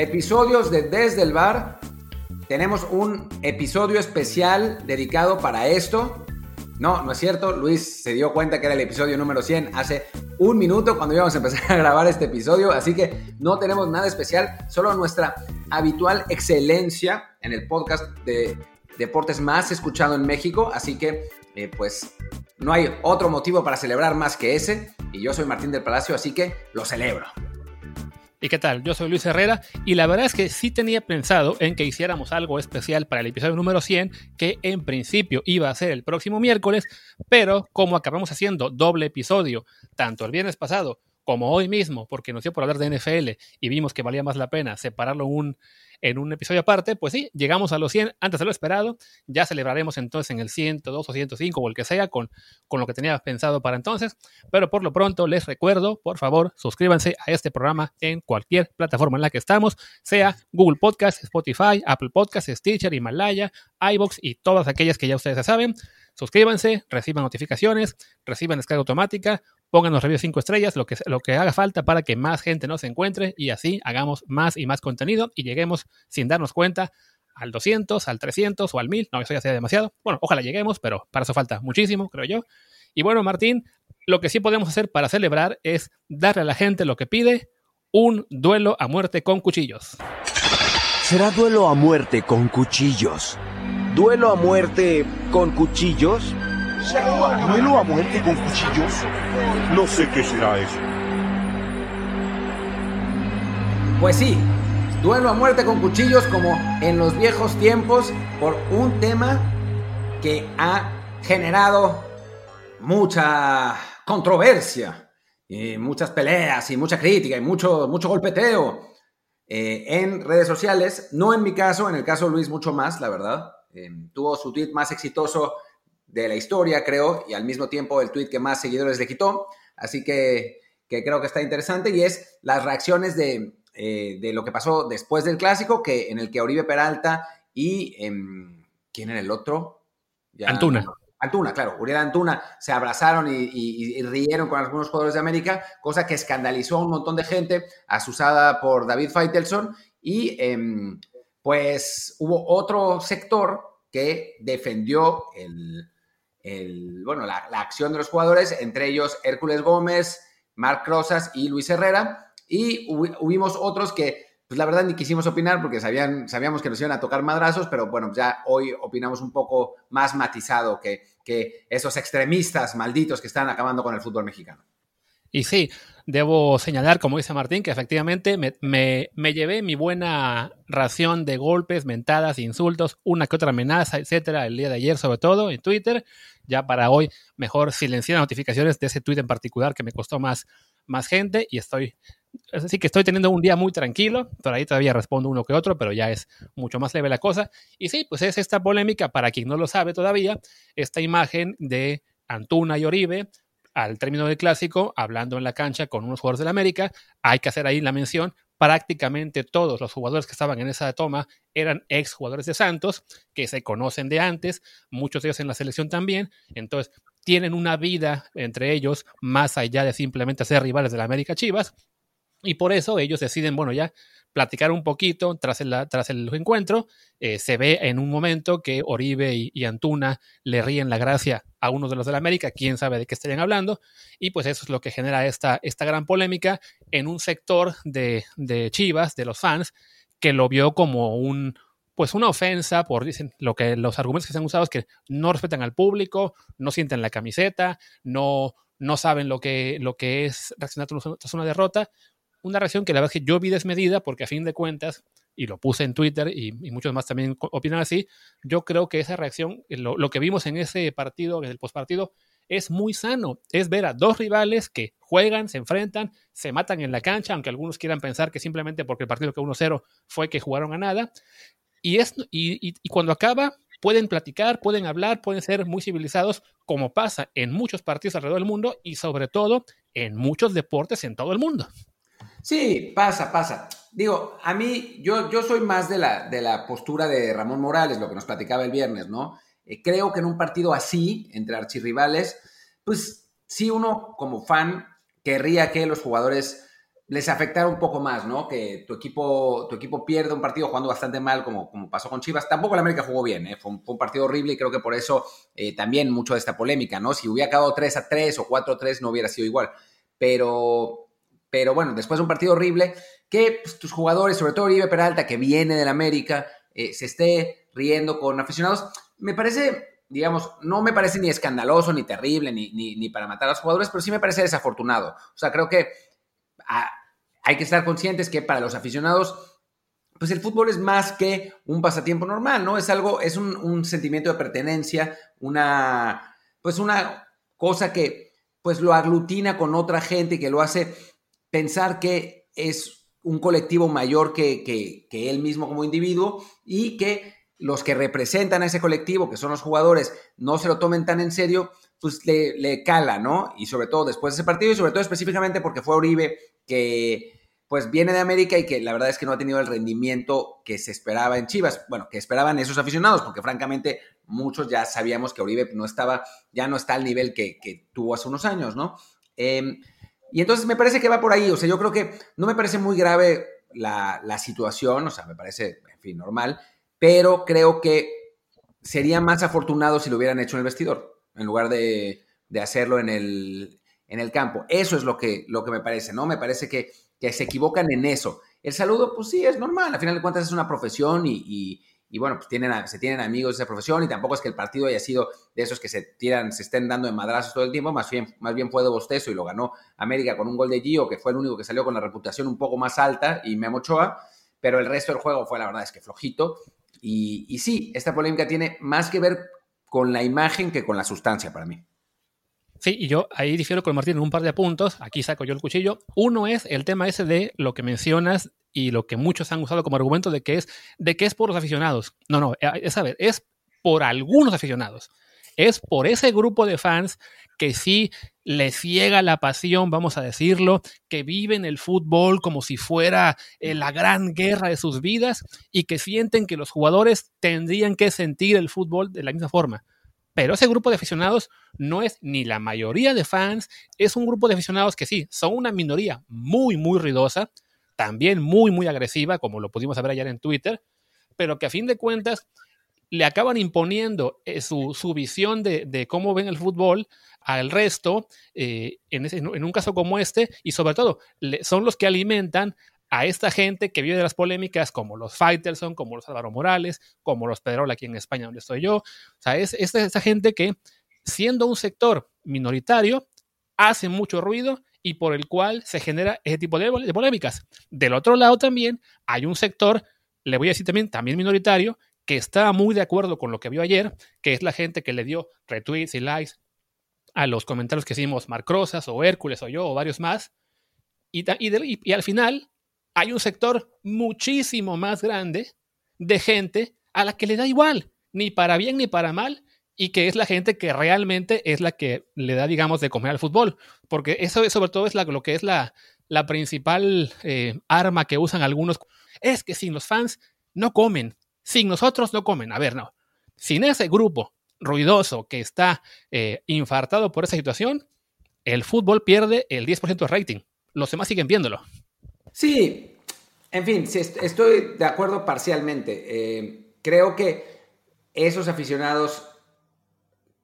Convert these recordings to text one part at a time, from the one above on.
100 episodios de Desde el Bar. Tenemos un episodio especial dedicado para esto. No, no es cierto. Luis se dio cuenta que era el episodio número 100 hace un minuto cuando íbamos a empezar a grabar este episodio. Así que no tenemos nada especial, solo nuestra habitual excelencia en el podcast de deportes más escuchado en México. Así que, eh, pues, no hay otro motivo para celebrar más que ese. Y yo soy Martín del Palacio, así que lo celebro. ¿Y qué tal? Yo soy Luis Herrera y la verdad es que sí tenía pensado en que hiciéramos algo especial para el episodio número 100, que en principio iba a ser el próximo miércoles, pero como acabamos haciendo doble episodio, tanto el viernes pasado como hoy mismo, porque nos dio por hablar de NFL y vimos que valía más la pena separarlo en un episodio aparte, pues sí, llegamos a los 100 antes de lo esperado. Ya celebraremos entonces en el 102 o 105 o el que sea con, con lo que tenía pensado para entonces. Pero por lo pronto les recuerdo, por favor, suscríbanse a este programa en cualquier plataforma en la que estamos, sea Google Podcast, Spotify, Apple Podcast, Stitcher, Himalaya, iBox y todas aquellas que ya ustedes saben. Suscríbanse, reciban notificaciones, reciban descarga automática, pónganos reviews 5 estrellas, lo que, lo que haga falta para que más gente nos encuentre y así hagamos más y más contenido y lleguemos sin darnos cuenta al 200, al 300 o al 1000. No, eso ya sea demasiado. Bueno, ojalá lleguemos, pero para eso falta muchísimo, creo yo. Y bueno, Martín, lo que sí podemos hacer para celebrar es darle a la gente lo que pide, un duelo a muerte con cuchillos. Será duelo a muerte con cuchillos. ¿Duelo a muerte con cuchillos? ¿Duelo a muerte con cuchillos? No sé qué será eso. Pues sí, duelo a muerte con cuchillos como en los viejos tiempos por un tema que ha generado mucha controversia, y muchas peleas y mucha crítica y mucho, mucho golpeteo eh, en redes sociales. No en mi caso, en el caso de Luis mucho más, la verdad. Eh, tuvo su tweet más exitoso de la historia, creo, y al mismo tiempo el tweet que más seguidores le quitó. Así que, creo que está interesante y es las reacciones de, eh, de, lo que pasó después del clásico, que en el que Oribe Peralta y... Em, ¿Quién era el otro? Antuna. Antuna, claro, Uriel Antuna se abrazaron y, rieron con algunos jugadores de América, cosa que escandalizó a un montón de gente, asusada por David Feitelson, y em, pues hubo otro sector que defendió el, bueno, la, acción de los jugadores, entre ellos Hércules Gómez, Marc Rosas y Luis Herrera. Y hubimos otros que, pues la verdad, ni quisimos opinar porque sabían, sabíamos que nos iban a tocar madrazos, pero bueno, ya hoy opinamos un poco más matizado que, que esos extremistas malditos que están acabando con el fútbol mexicano. Y sí, debo señalar, como dice Martín, que efectivamente me, llevé mi buena ración de golpes, mentadas, insultos, una que otra amenaza, etcétera, el día de ayer, sobre todo en Twitter. Ya para hoy, mejor silenciar notificaciones de ese tweet en particular que me costó más, más gente y estoy. Así que estoy teniendo un día muy tranquilo. Por ahí todavía respondo uno que otro, pero ya es mucho más leve la cosa. Y sí, pues es esta polémica, para quien no lo sabe todavía, esta imagen de Antuna y Oribe al término del clásico, hablando en la cancha con unos jugadores de la América, hay que hacer ahí la mención, prácticamente todos los jugadores que estaban en esa toma eran ex jugadores de Santos, que se conocen de antes, muchos de ellos en la selección también, entonces tienen una vida entre ellos más allá de simplemente ser rivales de la América Chivas, y por eso ellos deciden, bueno, ya platicar un poquito tras el, tras el encuentro. Eh, se ve en un momento que Oribe y, Antuna le ríen la gracia a uno de los de la América, quién sabe de qué estarían hablando, y pues eso es lo que genera esta, esta gran polémica en un sector de, de Chivas, de los fans, que lo vio como un, pues una ofensa por dicen lo que los argumentos que se han usado es que no respetan al público, no sienten la camiseta, no, no saben lo que, lo que es reaccionar tras una derrota una reacción que la verdad es que yo vi desmedida porque a fin de cuentas, y lo puse en Twitter y, muchos más también opinan así, yo creo que esa reacción, lo, que vimos en ese partido, en el postpartido, es muy sano. Es ver a dos rivales que juegan, se enfrentan, se matan en la cancha, aunque algunos quieran pensar que simplemente porque el partido que 1-0 fue que jugaron a nada. Y, es, y, y cuando acaba, pueden platicar, pueden hablar, pueden ser muy civilizados, como pasa en muchos partidos alrededor del mundo y sobre todo en muchos deportes en todo el mundo. Sí, pasa, pasa. Digo, a mí, yo, yo soy más de la, de la postura de Ramón Morales, lo que nos platicaba el viernes, ¿no? Eh, creo que en un partido así, entre archirrivales, pues sí uno como fan querría que los jugadores les afectara un poco más, ¿no? Que tu equipo, tu equipo pierde un partido jugando bastante mal, como, como pasó con Chivas. Tampoco el América jugó bien, ¿eh? fue, un, partido horrible y creo que por eso eh, también mucho de esta polémica, ¿no? Si hubiera acabado 3 a 3 o 4 a 3 no hubiera sido igual. Pero, pero bueno, después de un partido horrible, que pues, tus jugadores, sobre todo Oribe Peralta, que viene del América, eh, se esté riendo con aficionados, me parece, digamos, no me parece ni escandaloso, ni terrible, ni, ni, ni para matar a los jugadores, pero sí me parece desafortunado. O sea, creo que hay que estar conscientes que para los aficionados, pues el fútbol es más que un pasatiempo normal, ¿no? Es algo, es un, sentimiento de pertenencia, una, pues una cosa que pues lo aglutina con otra gente, que lo hace pensar que es un colectivo mayor que, que, él mismo como individuo y que los que representan a ese colectivo, que son los jugadores, no se lo tomen tan en serio, pues le, le, cala, ¿no? Y sobre todo después de ese partido y sobre todo específicamente porque fue Oribe que pues viene de América y que la verdad es que no ha tenido el rendimiento que se esperaba en Chivas. Bueno, que esperaban esos aficionados, porque francamente muchos ya sabíamos que Oribe no estaba, ya no está al nivel que, tuvo hace unos años, ¿no? Em, y entonces me parece que va por ahí, o sea, yo creo que no me parece muy grave la, la situación, o sea, me parece, en fin, normal, pero creo que sería más afortunado si lo hubieran hecho en el vestidor, en lugar de, de hacerlo en el, en el campo. Eso es lo que, lo que me parece, ¿no? Me parece que, que se equivocan en eso. El saludo, pues sí, es normal. Al final de cuentas es una profesión y, y, bueno, pues se tienen amigos de esa profesión y tampoco es que el partido haya sido de esos que se tiran, se estén dando de madrazos todo el tiempo, más bien, más bien fue de bostezo y lo ganó América con un gol de Gio, que fue el único que salió con la reputación un poco más alta y Memo Ochoa, pero el resto del juego fue la verdad es que flojito. Y, y sí, esta polémica tiene más que ver con la imagen que con la sustancia para mí. Sí, y yo ahí difiero con Martín en un par de puntos. Aquí saco yo el cuchillo. Uno es el tema ese de lo que mencionas y lo que muchos han usado como argumento de que es, de que es por los aficionados. No, no, eh, es a ver, es por algunos aficionados. Es por ese grupo de fans que sí les ciega la pasión, vamos a decirlo, que viven el fútbol como si fuera eh, la gran guerra de sus vidas y que sienten que los jugadores tendrían que sentir el fútbol de la misma forma. Pero ese grupo de aficionados no es ni la mayoría de fans, es un grupo de aficionados que sí, son una minoría muy, muy ruidosa, también muy, muy agresiva, como lo pudimos ver ayer en Twitter, pero que a fin de cuentas le acaban imponiendo eh, su, visión de, cómo ven el fútbol al resto, eh, en, un caso como este, y sobre todo son los que alimentan a esta gente que vive de las polémicas, como los Fighterson, como los Álvaro Morales, como los Pedrola aquí en España, donde estoy yo. O sea, es, esa gente que, siendo un sector minoritario, hace mucho ruido y por el cual se genera ese tipo de, polémicas. Del otro lado también hay un sector, le voy a decir también, también minoritario, que está muy de acuerdo con lo que vio ayer, que es la gente que le dio retweets y likes a los comentarios que hicimos Marc Rosas o Hércules o yo o varios más. Y, y al final hay un sector muchísimo más grande de gente a la que le da igual, ni para bien ni para mal, y que es la gente que realmente es la que le da, digamos, de comer al fútbol. Porque eso sobre todo es lo que es la, la principal eh, arma que usan algunos. Es que sin los fans no comen, sin nosotros no comen. A ver, no. Sin ese grupo ruidoso que está eh, infartado por esa situación, el fútbol pierde el 10% de rating. Los demás siguen viéndolo. Sí, en fin, estoy de acuerdo parcialmente. Eh, creo que esos aficionados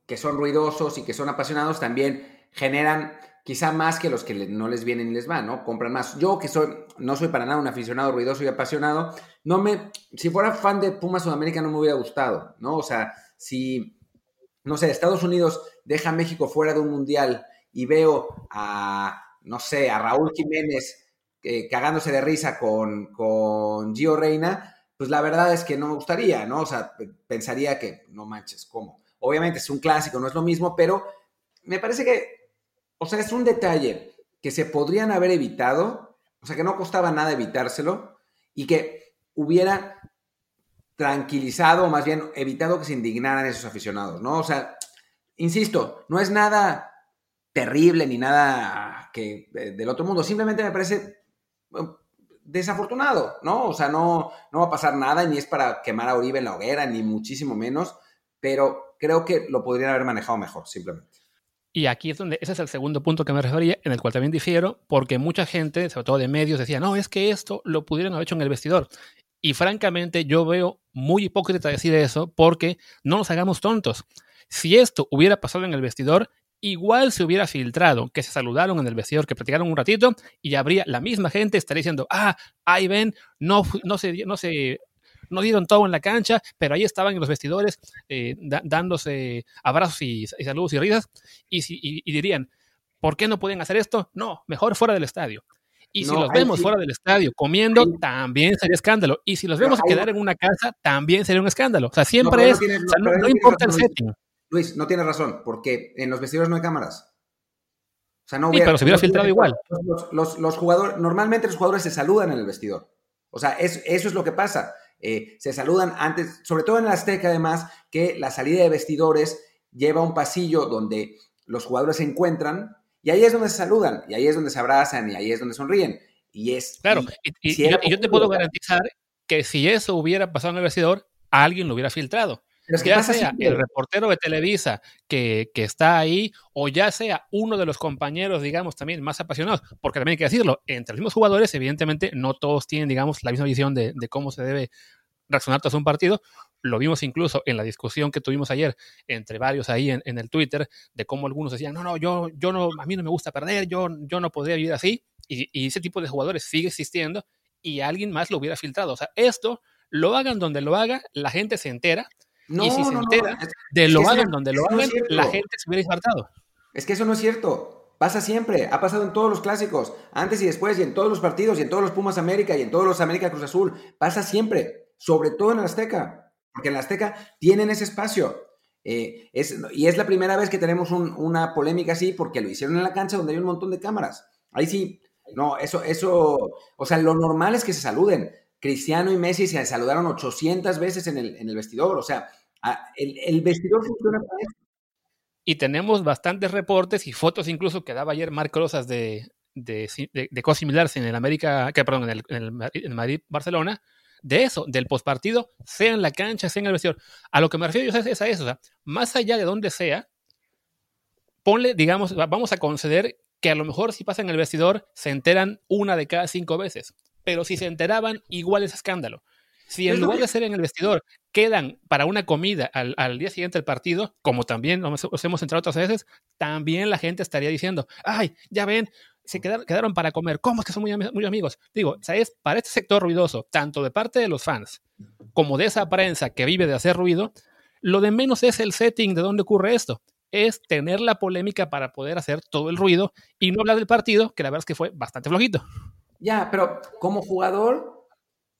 que son ruidosos y que son apasionados también generan quizá más que los que no les vienen y les van, ¿no? Compran más. Yo que soy, no soy para nada un aficionado ruidoso y apasionado, no me, si fuera fan de Pumas Sudamérica no me hubiera gustado, ¿no? O sea, si, no sé, Estados Unidos deja a México fuera de un mundial y veo a, no sé, a Raúl Jiménez eh, cagándose de risa con, con Gio Reina, pues la verdad es que no me gustaría, ¿no? O sea, pensaría que, no manches, ¿cómo? Obviamente es un clásico, no es lo mismo, pero me parece que, o sea, es un detalle que se podrían haber evitado, o sea, que no costaba nada evitárselo y que hubiera tranquilizado, o más bien evitado que se indignaran esos aficionados, ¿no? O sea, insisto, no es nada terrible ni nada que eh, del otro mundo, simplemente me parece desafortunado, ¿no? O sea, no, no va a pasar nada, ni es para quemar a Oribe en la hoguera, ni muchísimo menos, pero creo que lo podrían haber manejado mejor, simplemente. Y aquí es donde, ese es el segundo punto que me refería, en el cual también difiero, porque mucha gente, sobre todo de medios, decía, no, es que esto lo pudieron haber hecho en el vestidor. Y francamente yo veo muy hipócrita decir eso porque no nos hagamos tontos. Si esto hubiera pasado en el vestidor, igual se hubiera filtrado que se saludaron en el vestidor, que platicaron un ratito y habría la misma gente estaría diciendo, ah, ahí ven, no, no, se, no se no dieron todo en la cancha, pero ahí estaban en los vestidores eh, dándose abrazos y, saludos y risas, y, dirían, ¿por qué no pueden hacer esto? No, mejor fuera del estadio. Y si los vemos fuera del estadio comiendo, también sería escándalo. Y si los vemos quedar en una casa, también sería un escándalo. O sea, siempre es, no, importa el setting. Luis, no tienes razón, porque en los vestidores no hay cámaras. O sea, no hubiera, sí, pero se hubiera filtrado igual. Los, jugadores, normalmente los jugadores se saludan en el vestidor. O sea, eso es lo que pasa. Eh, se saludan antes, sobre todo en la Azteca además, que la salida de vestidores lleva un pasillo donde los jugadores se encuentran y ahí es donde se saludan, y ahí es donde se abrazan, y ahí es donde sonríen. Y es... Claro, y, yo, te puedo garantizar que si eso hubiera pasado en el vestidor, alguien lo hubiera filtrado. Ya sea el reportero de Televisa que, que, está ahí, o ya sea uno de los compañeros, digamos, también más apasionados, porque también hay que decirlo, entre los mismos jugadores, evidentemente, no todos tienen, digamos, la misma visión de, de cómo se debe reaccionar tras un partido, lo vimos incluso en la discusión que tuvimos ayer entre varios ahí en, el Twitter, de cómo algunos decían, no, no, yo, yo no, a mí no me gusta perder, yo, yo no podría vivir así. Y, ese tipo de jugadores sigue existiendo y alguien más lo hubiera filtrado. O sea, esto lo hagan donde lo haga, la gente se entera. Y si se entera de lo hagan donde lo hagan, la gente se hubiera infartado. Es que eso no es cierto. Pasa siempre, ha pasado en todos los clásicos, antes y después, y en todos los partidos, y en todos los Pumas América, y en todos los América Cruz Azul. Pasa siempre, sobre todo en el Azteca porque en la Azteca tienen ese espacio. Eh, y es la primera vez que tenemos una polémica así porque lo hicieron en la cancha donde hay un montón de cámaras. Ahí sí, no, eso, eso, o sea, lo normal es que se saluden. Cristiano y Messi se saludaron 800 veces en el, vestidor, o sea, el, vestidor funciona para eso. Y tenemos bastantes reportes y fotos incluso que daba ayer Marc Rosas de, de, de, cosas similares en el América, que perdón, en el, en el Madrid-Barcelona, de eso, del postpartido, sea en la cancha, sea en el vestidor. A lo que me refiero yo es, a eso, o sea, más allá de donde sea, ponle, digamos, vamos a conceder que a lo mejor si pasa en el vestidor se enteran una de cada cinco veces, pero si se enteraban, igual es escándalo. Si en lugar de ser en el vestidor quedan para una comida al, día siguiente del partido, como también nos, hemos entrado otras veces, también la gente estaría diciendo, ay, ya ven, se quedaron, para comer. ¿Cómo es que son muy, muy amigos? Digo, ¿sabes? Para este sector ruidoso, tanto de parte de los fans como de esa prensa que vive de hacer ruido, lo de menos es el setting de dónde ocurre esto. Es tener la polémica para poder hacer todo el ruido y no hablar del partido, que la verdad es que fue bastante flojito. Ya, pero como jugador,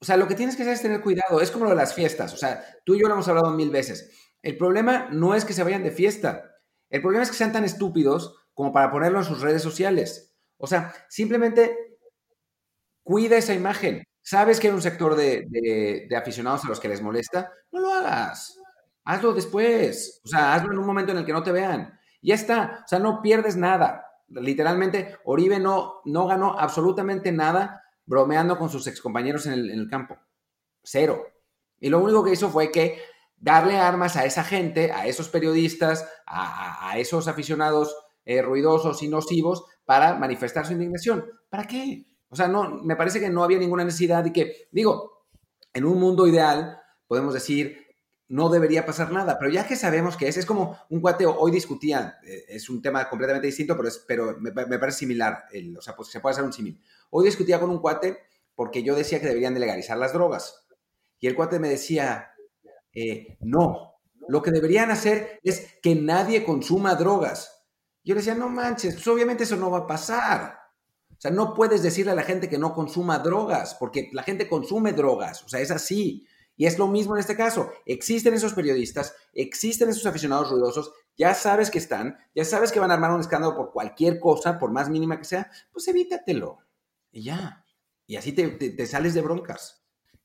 o sea, lo que tienes que hacer es tener cuidado. Es como lo de las fiestas. O sea, tú y yo lo hemos hablado mil veces. El problema no es que se vayan de fiesta. El problema es que sean tan estúpidos como para ponerlo en sus redes sociales. O sea, simplemente cuida esa imagen. ¿Sabes que hay un sector de, aficionados a los que les molesta? No lo hagas. Hazlo después. O sea, hazlo en un momento en el que no te vean. Ya está. O sea, no pierdes nada. Literalmente, Oribe no, no ganó absolutamente nada bromeando con sus excompañeros en el, en el campo. Cero. Y lo único que hizo fue que darle armas a esa gente, a esos periodistas, a, esos aficionados eh, ruidosos y nocivos para manifestar su indignación. ¿Para qué? O sea, no, me parece que no había ninguna necesidad y que, digo, en un mundo ideal podemos decir, no debería pasar nada, pero ya que sabemos que es, es como un cuate, hoy discutía, eh, es un tema completamente distinto, pero, es, pero me, parece similar, o sea, pues se puede hacer un símil. Hoy discutía con un cuate porque yo decía que deberían de legalizar las drogas. Y el cuate me decía, eh, no, lo que deberían hacer es que nadie consuma drogas. Yo le decía, no manches, pues obviamente eso no va a pasar. O sea, no puedes decirle a la gente que no consuma drogas, porque la gente consume drogas, o sea, es así. Y es lo mismo en este caso. Existen esos periodistas, existen esos aficionados ruidosos, ya sabes que están, ya sabes que van a armar un escándalo por cualquier cosa, por más mínima que sea, pues evítatelo. Y ya. Y así te, sales de broncas.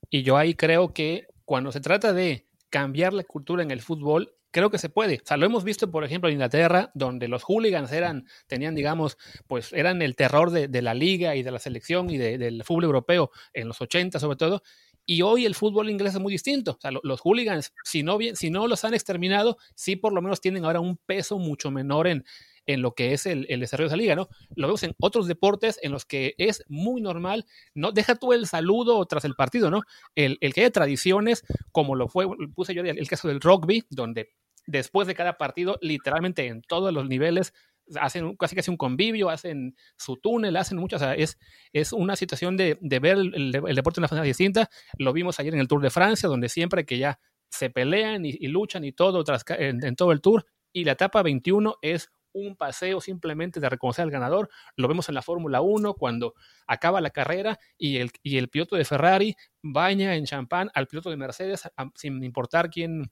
Y yo ahí creo que cuando se trata de cambiar la cultura en el fútbol, creo que se puede. O sea, lo hemos visto, por ejemplo, en Inglaterra, donde los hooligans eran, tenían, digamos, pues eran el terror de, la liga y de la selección y del fútbol europeo en los 80 sobre todo. Y hoy el fútbol inglés es muy distinto. O sea, los hooligans, si no, bien, si no los han exterminado, sí por lo menos tienen ahora un peso mucho menor en, en lo que es el, desarrollo de esa liga, ¿no? Lo vemos en otros deportes en los que es muy normal, no deja tú el saludo tras el partido, ¿no? El, que haya tradiciones, como lo fue, puse yo el caso del rugby, donde después de cada partido, literalmente en todos los niveles, hacen casi casi un convivio, hacen su túnel, hacen muchas, es, es una situación de, ver el, deporte de una manera distinta. Lo vimos ayer en el Tour de Francia, donde siempre que ya se pelean y, luchan y todo en, todo el Tour, y la etapa 21 es un paseo simplemente de reconocer al ganador. Lo vemos en la Fórmula 1 cuando acaba la carrera y el, y el piloto de Ferrari baña en champán al piloto de Mercedes sin importar quién,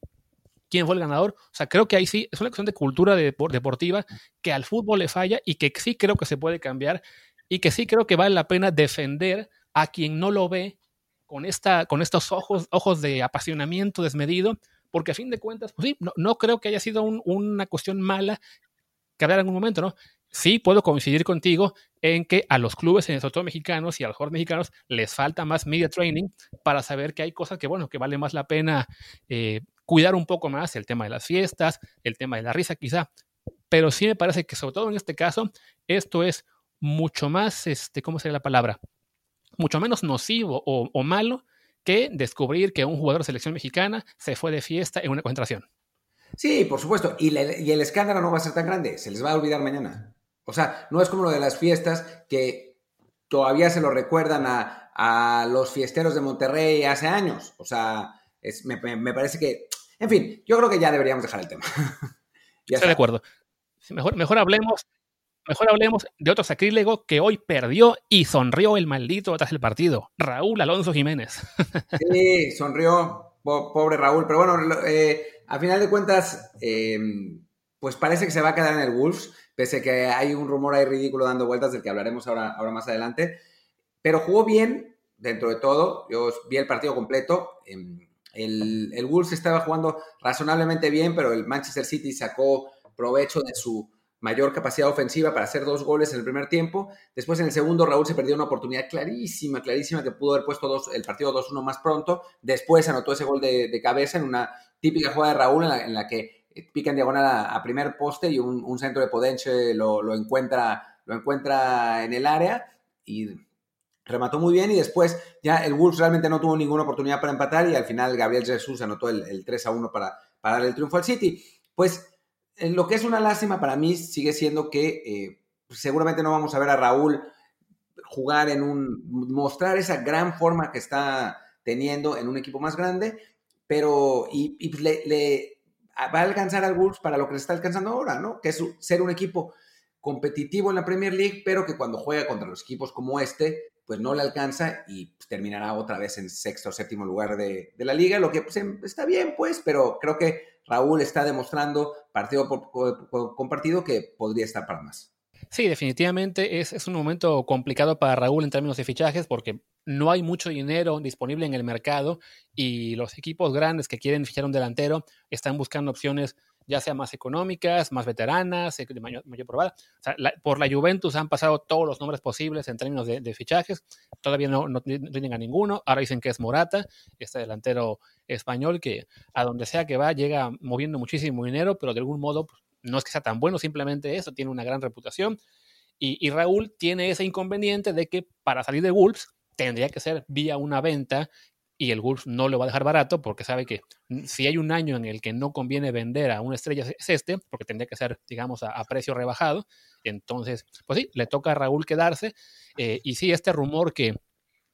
quién fue el ganador. O sea, creo que ahí sí es una cuestión de cultura deportiva que al fútbol le falla y que sí creo que se puede cambiar y que sí creo que vale la pena defender a quien no lo ve con, esta, con estos ojos, ojos de apasionamiento desmedido, porque a fin de cuentas, pues sí, no, creo que haya sido una cuestión mala que habrá en algún momento, ¿no? Sí puedo coincidir contigo en que a los clubes, en todo mexicanos y a los jugadores mexicanos, les falta más media training para saber que hay cosas que, bueno, que vale más la pena eh, cuidar un poco más el tema de las fiestas, el tema de la risa quizá, pero sí me parece que sobre todo en este caso, esto es mucho más, este, ¿cómo sería la palabra? Mucho menos nocivo o, malo que descubrir que un jugador de selección mexicana se fue de fiesta en una concentración. Sí, por supuesto, y el escándalo no va a ser tan grande, se les va a olvidar mañana. O sea, no es como lo de las fiestas que todavía se lo recuerdan a, a los fiesteros de Monterrey hace años. O sea, es, me, me, parece que en fin, yo creo que ya deberíamos dejar el tema. Estoy de acuerdo. Mejor, mejor hablemos Mejor hablemos de otro sacrílego que hoy perdió y sonrió el maldito tras el partido, Raúl Alonso Jiménez. Sí, sonrió, pobre Raúl, pero bueno, eh, a final de cuentas, em, pues parece que se va a quedar en el Wolves, pese a que hay un rumor ahí ridículo dando vueltas del que hablaremos ahora, ahora más adelante, pero jugó bien dentro de todo, yo vi el partido completo. Em, el, el Wolves estaba jugando razonablemente bien, pero el Manchester City sacó provecho de su mayor capacidad ofensiva para hacer dos goles en el primer tiempo. Después en el segundo Raúl se perdió una oportunidad clarísima, clarísima que pudo haber puesto dos, el partido 2-1 más pronto. Después anotó ese gol de, cabeza en una típica jugada de Raúl en la, que pica en diagonal a, primer poste y un, centro de Podenche lo, lo, encuentra, lo encuentra en el área y remató muy bien y después ya el Wolves realmente no tuvo ninguna oportunidad para empatar y al final Gabriel Jesús anotó el, 3 a 1 para, para dar el triunfo al City. Pues lo que es una lástima para mí sigue siendo que eh, seguramente no vamos a ver a Raúl jugar en un, mostrar esa gran forma que está teniendo en un equipo más grande, pero y, le, va a alcanzar al Wolves para lo que le está alcanzando ahora, ¿no? Que es ser un equipo competitivo en la Premier League, pero que cuando juega contra los equipos como este, pues no le alcanza y pues, terminará otra vez en sexto o séptimo lugar de, la liga, lo que pues, em, está bien, pues, pero creo que Raúl está demostrando partido por, partido que podría estar para más. Sí, definitivamente es, es, un momento complicado para Raúl en términos de fichajes porque no hay mucho dinero disponible en el mercado y los equipos grandes que quieren fichar un delantero están buscando opciones ya sea más económicas, más veteranas, eh, de mayor, probada. por la Juventus han pasado todos los nombres posibles en términos de, fichajes. Todavía no, no, tienen a ninguno. Ahora dicen que es Morata, este delantero español que a donde sea que va llega moviendo muchísimo dinero, pero de algún modo pues, no es que sea tan bueno, simplemente eso, tiene una gran reputación. Y, Raúl tiene ese inconveniente de que para salir de Wolves tendría que ser vía una venta y el Wolves no lo va a dejar barato porque sabe que si hay un año en el que no conviene vender a una estrella es este, porque tendría que ser, digamos, a, precio rebajado. Entonces, pues sí, le toca a Raúl quedarse. Eh, y sí, este rumor que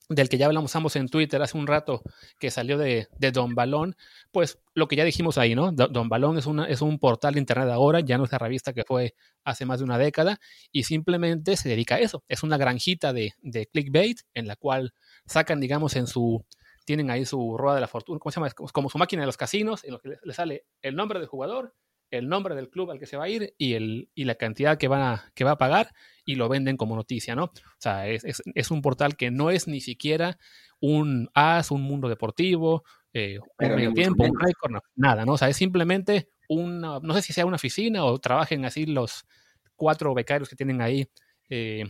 del que ya hablamos ambos en Twitter hace un rato, que salió de, Don Balón, pues lo que ya dijimos ahí, ¿no? Don Balón es, una, es un portal de internet ahora, ya no es la revista que fue hace más de una década, y simplemente se dedica a eso. Es una granjita de, de clickbait en la cual sacan, digamos, en su tienen ahí su rueda de la fortuna, ¿cómo se llama? Como su máquina de los casinos, en lo que le sale el nombre del jugador, el nombre del club al que se va a ir y, el, y la cantidad que, van a, que va a pagar y lo venden como noticia, ¿no? O sea, es, un portal que no es ni siquiera un as, un mundo deportivo, eh, un medio tiempo, un récord, nada, ¿no? O sea, es simplemente una, no sé si sea una oficina o trabajen así los cuatro becarios que tienen ahí eh,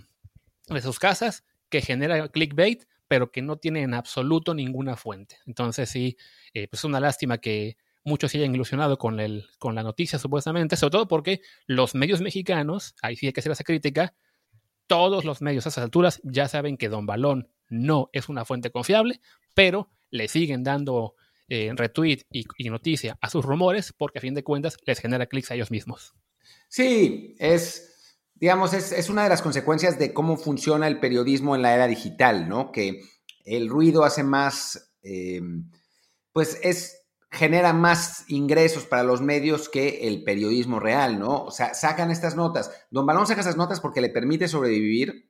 de sus casas, que genera clickbait pero que no tiene en absoluto ninguna fuente. Entonces sí, eh, pues es una lástima que muchos se hayan ilusionado con, el, con la noticia supuestamente, sobre todo porque los medios mexicanos, ahí sí hay que hacer esa crítica, todos los medios a esas alturas ya saben que Don Balón no es una fuente confiable, pero le siguen dando eh, retweet y, noticia a sus rumores porque a fin de cuentas les genera clics a ellos mismos. Sí, es, digamos, es, una de las consecuencias de cómo funciona el periodismo en la era digital, ¿no? Que el ruido hace más, eh, pues es genera más ingresos para los medios que el periodismo real, ¿no? O sea, sacan estas notas. Don Balón saca esas notas porque le permite sobrevivir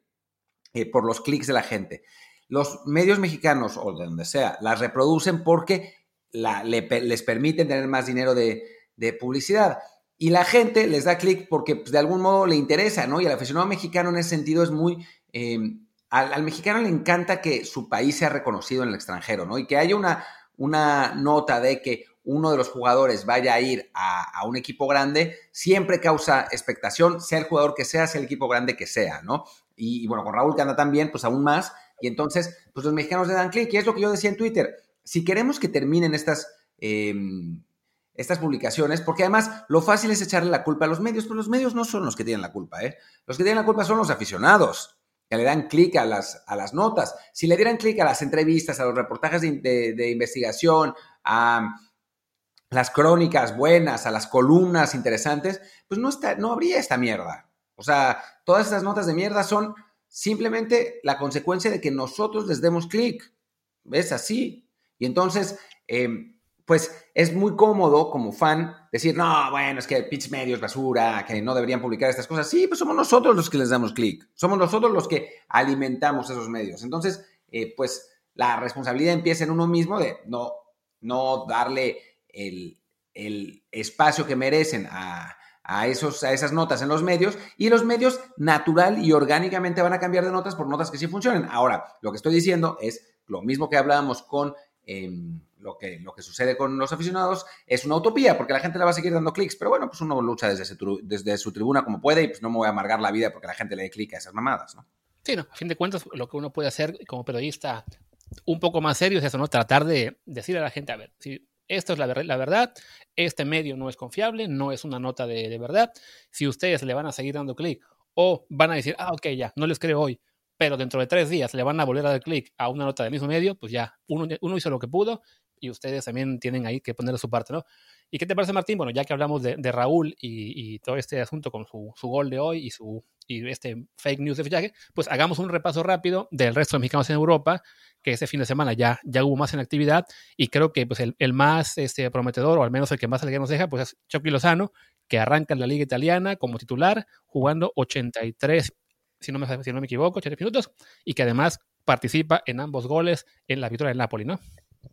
eh, por los clics de la gente. Los medios mexicanos, o de donde sea, las reproducen porque les permiten tener más dinero de, publicidad. Y la gente les da clic porque pues, de algún modo le interesa, ¿no? Y al aficionado mexicano en ese sentido es muy... Em, al, al, mexicano le encanta que su país sea reconocido en el extranjero, ¿no? Y que haya una, una nota de que uno de los jugadores vaya a ir a, un equipo grande, siempre causa expectación, sea el jugador que sea, sea el equipo grande que sea, ¿no? Y, bueno, con Raúl que anda también, pues aún más. Y entonces, pues los mexicanos le dan clic. Y es lo que yo decía en Twitter. Si queremos que terminen estas, em, estas publicaciones, porque además lo fácil es echarle la culpa a los medios, pero los medios no son los que tienen la culpa, ¿eh? Los que tienen la culpa son los aficionados que le dan clic a las, a las notas. Si le dieran clic a las entrevistas, a los reportajes de, investigación, a las crónicas buenas, a las columnas interesantes, pues no, está, no habría esta mierda. O sea, todas estas notas de mierda son simplemente la consecuencia de que nosotros les demos clic. ¿Ves? Así. Y entonces, em, pues es muy cómodo como fan decir, no, bueno, es que el pitch medio es basura, que no deberían publicar estas cosas. Sí, pues somos nosotros los que les damos clic, somos nosotros los que alimentamos esos medios. Entonces, eh, pues la responsabilidad empieza en uno mismo de no, no darle el, espacio que merecen a, esos, a esas notas en los medios y los medios natural y orgánicamente van a cambiar de notas por notas que sí funcionen. Ahora, lo que estoy diciendo es lo mismo que hablábamos con... Em, lo que, lo que sucede con los aficionados es una utopía, porque la gente le va a seguir dando clics, pero bueno, pues uno lucha desde, desde su tribuna como puede y pues no me voy a amargar la vida porque la gente le dé clic a esas mamadas, ¿no? Sí, no, a fin de cuentas, lo que uno puede hacer como periodista un poco más serio es eso, ¿no? Tratar de decir a la gente, a ver, si esto es la, la verdad, este medio no es confiable, no es una nota de, de verdad, si ustedes le van a seguir dando clic o van a decir, ah, ok, ya, no les creo hoy, pero dentro de tres días le van a volver a dar clic a una nota del mismo medio, pues ya, uno hizo lo que pudo y ustedes también tienen ahí que poner su parte, ¿no? ¿Y qué te parece, Martín? Bueno, ya que hablamos de, Raúl y, todo este asunto con su, gol de hoy y su y este fake news de fichaje, pues hagamos un repaso rápido del resto de mexicanos en Europa, que ese fin de semana ya, ya hubo más en actividad y creo que pues el, más este, prometedor, o al menos el que más alegría nos deja, pues es Chucky Lozano, que arranca en la liga italiana como titular, jugando 83, si no me, si no me equivoco, 83 minutos, y que además participa en ambos goles en la victoria del Napoli, ¿no?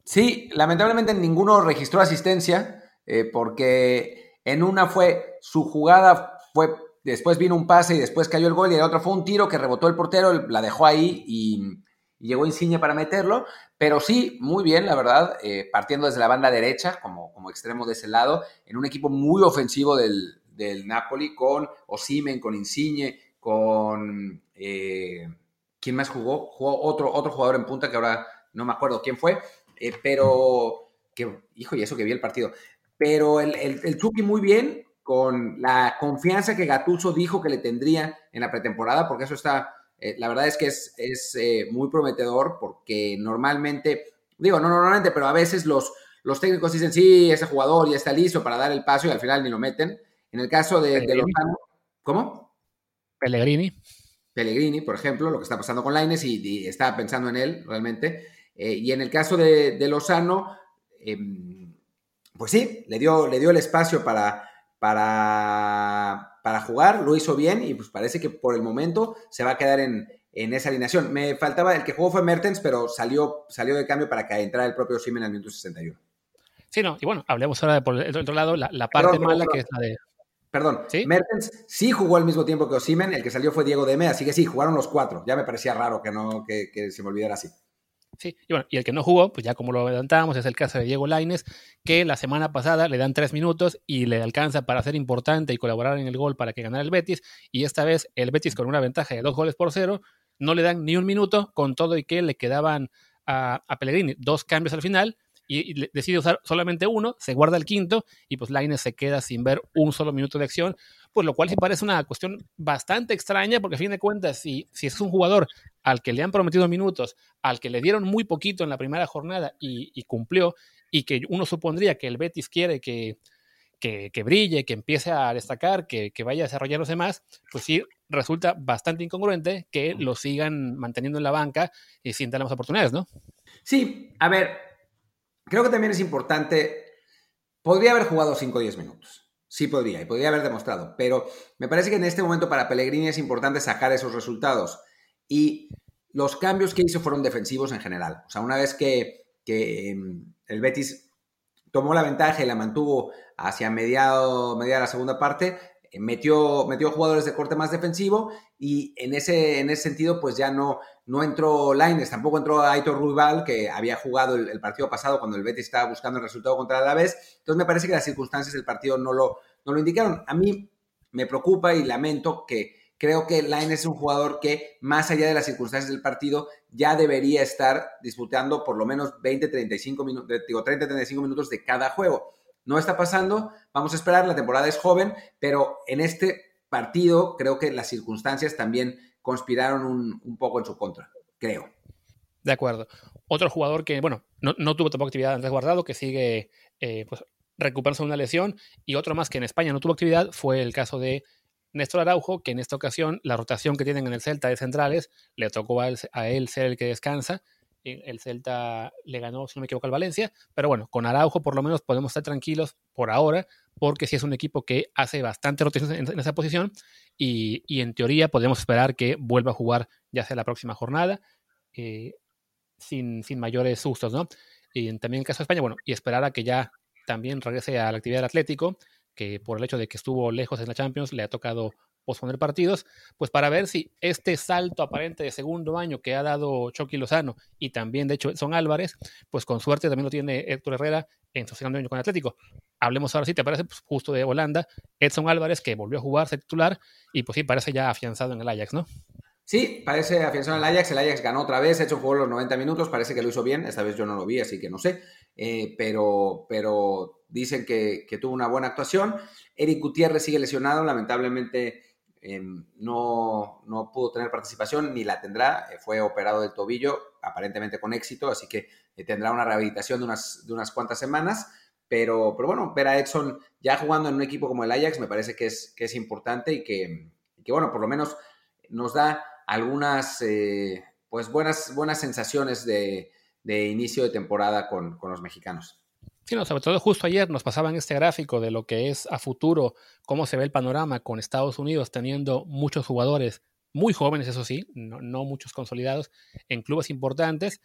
Sí, lamentablemente ninguno registró asistencia eh, porque en una fue su jugada, fue después vino un pase y después cayó el gol y el otro fue un tiro que rebotó el portero, la dejó ahí y, llegó Insigne para meterlo, pero sí, muy bien, la verdad, eh, partiendo desde la banda derecha como, como extremo de ese lado, en un equipo muy ofensivo del, del Napoli con Osimen, con Insigne, con... Eh, ¿Quién más jugó? Jugó otro, otro jugador en punta que ahora no me acuerdo quién fue, eh, pero, que, hijo, y eso que vi el partido. Pero el, el, Chucky muy bien, con la confianza que Gatuso dijo que le tendría en la pretemporada, porque eso está, eh, la verdad es que es, es eh, muy prometedor, porque normalmente, digo, no normalmente, pero a veces los, los técnicos dicen, sí, ese jugador ya está listo para dar el paso y al final ni lo meten. En el caso de, de ¿cómo? Pellegrini. Pellegrini, por ejemplo, lo que está pasando con Laines y, y estaba pensando en él realmente. Eh, y en el caso de, Lozano, em, pues sí, le dio, le dio el espacio para, para, para jugar, lo hizo bien y pues parece que por el momento se va a quedar en, esa alineación. Me faltaba, el que jugó fue Mertens, pero salió, salió de cambio para que entrara el propio Simen al minuto 61. Sí, no, y bueno, hablemos ahora de por el otro lado, la, parte mala que es la de... Perdón, Mertens sí jugó al mismo tiempo que Osimen, el que salió fue Diego Deme, así que sí, jugaron los cuatro. Ya me parecía raro que no que, que se me olvidara así. Sí, y bueno, y el que no jugó, pues ya como lo adelantábamos, es el caso de Diego Laines, que la semana pasada le dan tres minutos y le alcanza para ser importante y colaborar en el gol para que ganara el Betis, y esta vez el Betis con una ventaja de dos goles por cero, no le dan ni un minuto, con todo y que le quedaban a, Pellegrini dos cambios al final, y, decide usar solamente uno, se guarda el quinto y pues Laines se queda sin ver un solo minuto de acción, pues lo cual sí parece una cuestión bastante extraña porque a fin de cuentas, si, si es un jugador al que le han prometido minutos, al que le dieron muy poquito en la primera jornada y, cumplió, y que uno supondría que el Betis quiere que, que, brille, que empiece a destacar, que, vaya a desarrollar los demás, pues sí resulta bastante incongruente que lo sigan manteniendo en la banca y sin darle más oportunidades, ¿no? Sí, a ver, creo que también es importante, podría haber jugado 5 o 10 minutos. Sí podría, y podría haber demostrado, pero me parece que en este momento para Pellegrini es importante sacar esos resultados. Y los cambios que hizo fueron defensivos en general. O sea, una vez que, em, el Betis tomó la ventaja y la mantuvo hacia mediado, media de la segunda parte, eh, metió, metió jugadores de corte más defensivo y en ese, en ese sentido pues ya no, no entró Laines, tampoco entró Aitor Ruibal, que había jugado el, partido pasado cuando el Betis estaba buscando el resultado contra el Alavés. Entonces me parece que las circunstancias del partido no lo, no lo indicaron. A mí me preocupa y lamento que creo que Laines es un jugador que, más allá de las circunstancias del partido, ya debería estar disputando por lo menos 20, 35 minutos, digo, 30, 35 minutos de cada juego. No está pasando, vamos a esperar, la temporada es joven, pero en este partido creo que las circunstancias también conspiraron un, poco en su contra, creo. De acuerdo. Otro jugador que, bueno, no, tuvo tampoco actividad antes guardado, que sigue eh, pues, recuperándose de una lesión, y otro más que en España no tuvo actividad fue el caso de Néstor Araujo, que en esta ocasión la rotación que tienen en el Celta de centrales le tocó a él, ser el que descansa. El Celta le ganó, si no me equivoco, al Valencia. Pero bueno, con Araujo por lo menos podemos estar tranquilos por ahora, porque sí es un equipo que hace bastante rotación en, esa posición y, en teoría podemos esperar que vuelva a jugar ya sea la próxima jornada, eh, sin, sin mayores sustos, ¿no? Y también en el caso de España, bueno, y esperar a que ya también regrese a la actividad del Atlético que por el hecho de que estuvo lejos en la Champions le ha tocado posponer partidos, pues para ver si este salto aparente de segundo año que ha dado Chucky Lozano y también de hecho son Álvarez, pues con suerte también lo tiene Héctor Herrera en su segundo año con Atlético. Hablemos ahora sí, te parece, pues justo de Holanda, Edson Álvarez que volvió a jugar, titular y pues sí, parece ya afianzado en el Ajax, ¿no? Sí, parece afianzado en el Ajax, el Ajax ganó otra vez, ha hecho juego los 90 minutos, parece que lo hizo bien, esta vez yo no lo vi, así que no sé, eh, pero, pero dicen que, tuvo una buena actuación. Eric Gutiérrez sigue lesionado, lamentablemente em, no, no, pudo tener participación ni la tendrá, eh, fue operado del tobillo, aparentemente con éxito, así que eh, tendrá una rehabilitación de unas, de unas cuantas semanas. Pero, pero bueno, ver a Edson ya jugando en un equipo como el Ajax me parece que es, que es importante y que, bueno, por lo menos nos da algunas eh, pues buenas, buenas sensaciones de, inicio de temporada con, con los mexicanos. Sí, no, sobre todo justo ayer nos pasaban este gráfico de lo que es a futuro, cómo se ve el panorama con Estados Unidos teniendo muchos jugadores muy jóvenes, eso sí, no, muchos consolidados, en clubes importantes,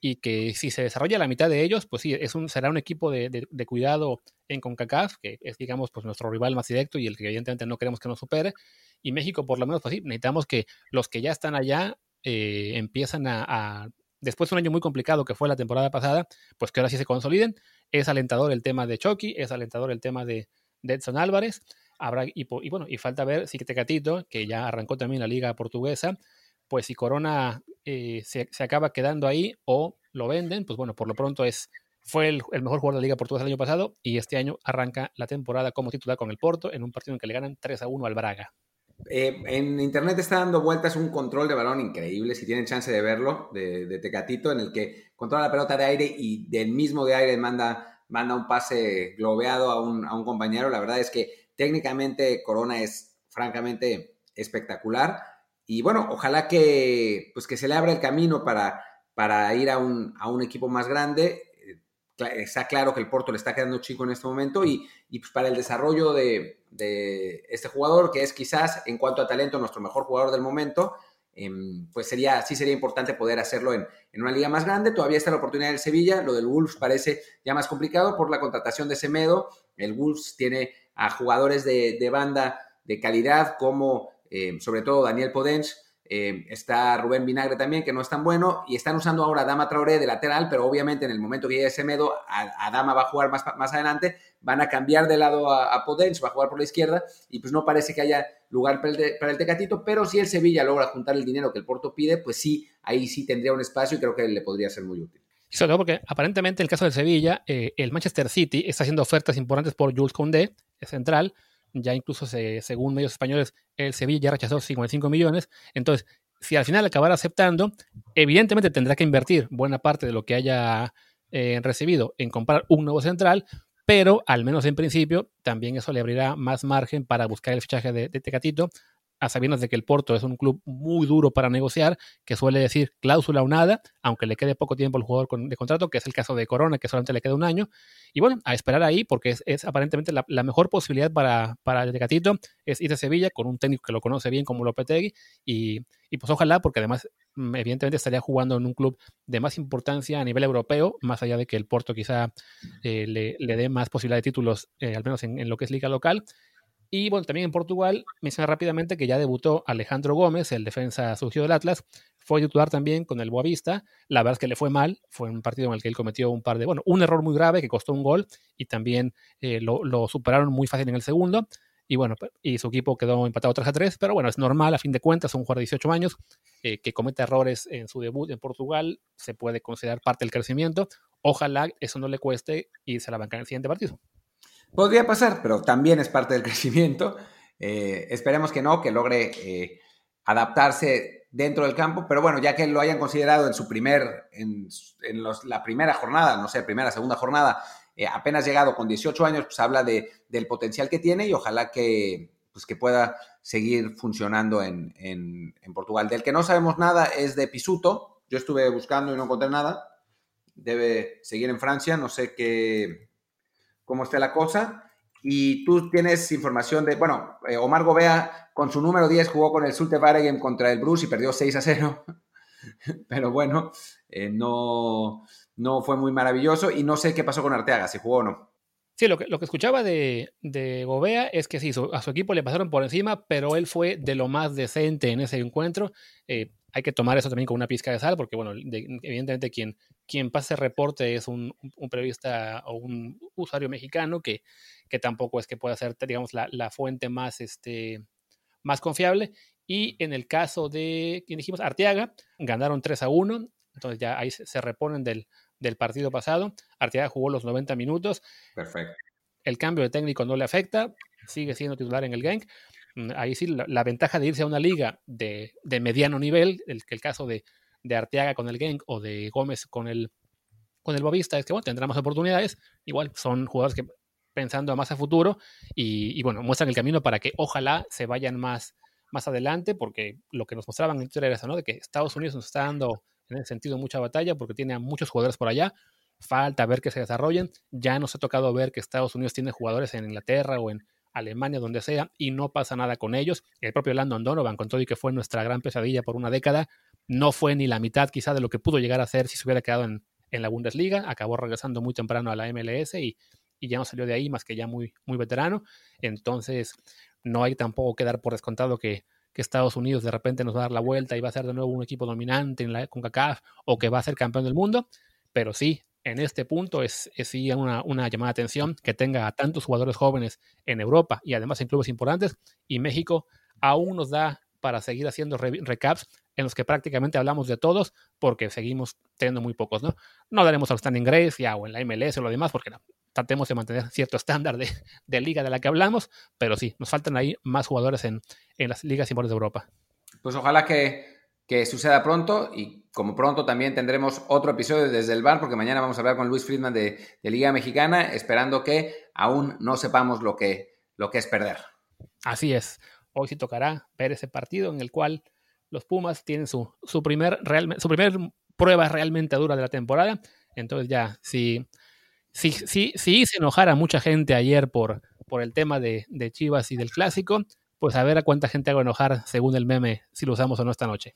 y que si se desarrolla la mitad de ellos, pues sí, es un, será un equipo de, cuidado en CONCACAF, que es, digamos, pues nuestro rival más directo y el que evidentemente no queremos que nos supere. Y México, por lo menos, pues sí, necesitamos que los que ya están allá eh, empiezan a, después de un año muy complicado que fue la temporada pasada, pues que ahora sí se consoliden. Es alentador el tema de Chucky, es alentador el tema de, Edson Álvarez. Habrá, y, bueno, y falta ver si Tecatito, que ya arrancó también la liga portuguesa, pues si Corona eh, se, acaba quedando ahí o lo venden, pues bueno, por lo pronto es fue el, mejor jugador de la Liga Portuguesa el año pasado y este año arranca la temporada como titular con el Porto en un partido en que le ganan 3 a 1 al Braga. Eh, en internet está dando vueltas un control de balón increíble, si tienen chance de verlo, de, Tecatito, en el que controla la pelota de aire y del mismo de aire manda, manda un pase globeado a un, a un compañero. La verdad es que técnicamente Corona es francamente espectacular. Y bueno, ojalá que, pues que se le abra el camino para, para ir a un, a un equipo más grande está claro que el Porto le está quedando chico en este momento y, pues para el desarrollo de, este jugador, que es quizás en cuanto a talento nuestro mejor jugador del momento, em, pues sería, sí sería importante poder hacerlo en, una liga más grande. Todavía está la oportunidad del Sevilla, lo del Wolves parece ya más complicado por la contratación de Semedo. El Wolves tiene a jugadores de, banda de calidad como em, sobre todo Daniel Podens, eh, está Rubén Vinagre también, que no es tan bueno, y están usando ahora a Dama Traoré de lateral, pero obviamente en el momento que llegue Semedo, a, Dama va a jugar más, más adelante, van a cambiar de lado a, a va a jugar por la izquierda, y pues no parece que haya lugar para el, para Tecatito, pero si el Sevilla logra juntar el dinero que el Porto pide, pues sí, ahí sí tendría un espacio y creo que le podría ser muy útil. Y sobre porque aparentemente en el caso de Sevilla, eh, el Manchester City está haciendo ofertas importantes por Jules Condé, central. Ya incluso según medios españoles, el Sevilla ya rechazó 55 millones. Entonces, si al final acabará aceptando, evidentemente tendrá que invertir buena parte de lo que haya eh, recibido en comprar un nuevo central, pero al menos en principio también eso le abrirá más margen para buscar el fichaje de, de Tecatito, a sabiendas de que el Porto es un club muy duro para negociar, que suele decir cláusula o nada, aunque le quede poco tiempo al jugador de contrato, que es el caso de Corona, que solamente le queda un año. Y bueno, a esperar ahí, porque es, aparentemente la, mejor posibilidad para, para el Tecatito, es ir a Sevilla con un técnico que lo conoce bien como Lopetegui, y, y pues ojalá, porque además mm, evidentemente estaría jugando en un club de más importancia a nivel europeo, más allá de que el Porto quizá eh, le, le, dé más posibilidad de títulos, eh, al menos en, en, lo que es liga local. Y bueno, también en Portugal, menciona rápidamente que ya debutó Alejandro Gómez, el defensa surgido del Atlas, fue titular también con el Boavista. La verdad es que le fue mal, fue un partido en el que él cometió un par de, bueno, un error muy grave que costó un gol y también eh, lo, superaron muy fácil en el segundo. Y bueno, y su equipo quedó empatado 3 a 3, pero bueno, es normal a fin de cuentas, un jugador de 18 años eh, que comete errores en su debut en Portugal, se puede considerar parte del crecimiento. Ojalá eso no le cueste irse a la banca en el siguiente partido. Podría pasar, pero también es parte del crecimiento. Eh, esperemos que no, que logre eh, adaptarse dentro del campo, pero bueno, ya que lo hayan considerado en su primer, en, la primera jornada, no sé, primera, segunda jornada, eh, apenas llegado con 18 años, pues habla de, del potencial que tiene y ojalá que, pues que pueda seguir funcionando en, en, en, Portugal. Del que no sabemos nada es de Pisuto. Yo estuve buscando y no encontré nada. Debe seguir en Francia. No sé qué, cómo esté la cosa. Y tú tienes información de, bueno, eh, Omar Gobea con su número 10 jugó con el Sulte Varegem contra el Bruce y perdió 6 a 0. Pero bueno, eh, no, no fue muy maravilloso y no sé qué pasó con Arteaga, si jugó o no. Sí, lo que, lo que escuchaba de, de Gobea es que sí, a su equipo le pasaron por encima, pero él fue de lo más decente en ese encuentro. Eh, hay que tomar eso también con una pizca de sal, porque, bueno, de, evidentemente quien, quien pase reporte es un, un, periodista o un usuario mexicano que, que tampoco es que pueda ser, digamos, la, la, fuente más, este, más confiable. Y en el caso de, quien dijimos, Arteaga, ganaron 3 a 1, entonces ya ahí se, se reponen del, del partido pasado. Arteaga jugó los 90 minutos. Perfecto. El cambio de técnico no le afecta, sigue siendo titular en el Genk. Mm, ahí sí, la, ventaja de irse a una liga de, de mediano nivel, el, el caso de, de, Arteaga con el Genk o de Gómez con el, con el Bovista, es que bueno, tendrá más oportunidades. Igual son jugadores que pensando más a futuro y, y, bueno, muestran el camino para que ojalá se vayan más, más adelante, porque lo que nos mostraban en Twitter era eso, ¿no? De que Estados Unidos nos está dando en ese sentido mucha batalla porque tiene a muchos jugadores por allá. Falta ver que se desarrollen. Ya nos ha tocado ver que Estados Unidos tiene jugadores en Inglaterra o en Alemania, donde sea, y no pasa nada con ellos. El propio Landon Donovan, con todo y que fue nuestra gran pesadilla por una década, no fue ni la mitad quizá de lo que pudo llegar a ser si se hubiera quedado en, en la Bundesliga. Acabó regresando muy temprano a la MLS y, y, ya no salió de ahí más que ya muy, muy veterano. Entonces, no hay tampoco que dar por descontado que, que Estados Unidos de repente nos va a dar la vuelta y va a ser de nuevo un equipo dominante en la CONCACAF o que va a ser campeón del mundo, pero sí, en este punto es, es una, una, llamada de atención que tenga a tantos jugadores jóvenes en Europa y además en clubes importantes y México aún nos da para seguir haciendo re recaps en los que prácticamente hablamos de todos porque seguimos teniendo muy pocos, ¿no? No daremos al Standing Grace ya o en la MLS o lo demás porque tratemos de mantener cierto estándar de, de, liga de la que hablamos, pero sí, nos faltan ahí más jugadores en, en las ligas importantes de Europa. Pues ojalá que, que, suceda pronto y como pronto también tendremos otro episodio desde el bar, porque mañana vamos a hablar con Luis Friedman de, Liga Mexicana, esperando que aún no sepamos lo que, lo que es perder. Así es. Hoy sí tocará ver ese partido en el cual los Pumas tienen su, su, primer, real, su primer prueba realmente dura de la temporada. Entonces ya, si, si, si, si hice enojar a mucha gente ayer por, por el tema de, de Chivas y del clásico, pues a ver a cuánta gente hago enojar según el meme, si lo usamos o no esta noche.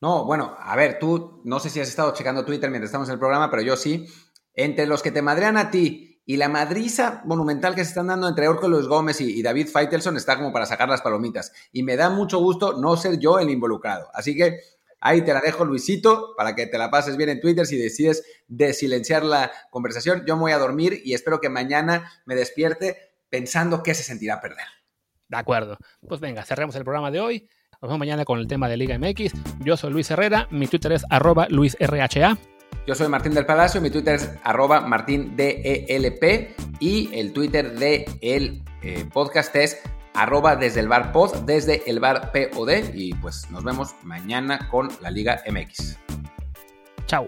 No, bueno, a ver, tú no sé si has estado checando Twitter mientras estamos en el programa, pero yo sí. Entre los que te madrean a ti y la madriza monumental que se están dando entre Orco Luis Gómez y, David Faitelson está como para sacar las palomitas. Y me da mucho gusto no ser yo el involucrado. Así que ahí te la dejo, Luisito, para que te la pases bien en Twitter si decides desilenciar la conversación. Yo me voy a dormir y espero que mañana me despierte pensando qué se sentirá perder. De acuerdo. Pues venga, cerremos el programa de hoy. Nos vemos mañana con el tema de Liga MX. Yo soy Luis Herrera, mi Twitter es arroba luisrha. Yo soy Martín del Palacio, mi Twitter es arroba martindelp y el Twitter del el eh, podcast es arroba desde el bar pod, desde el bar POD y pues nos vemos mañana con la Liga MX. Chao.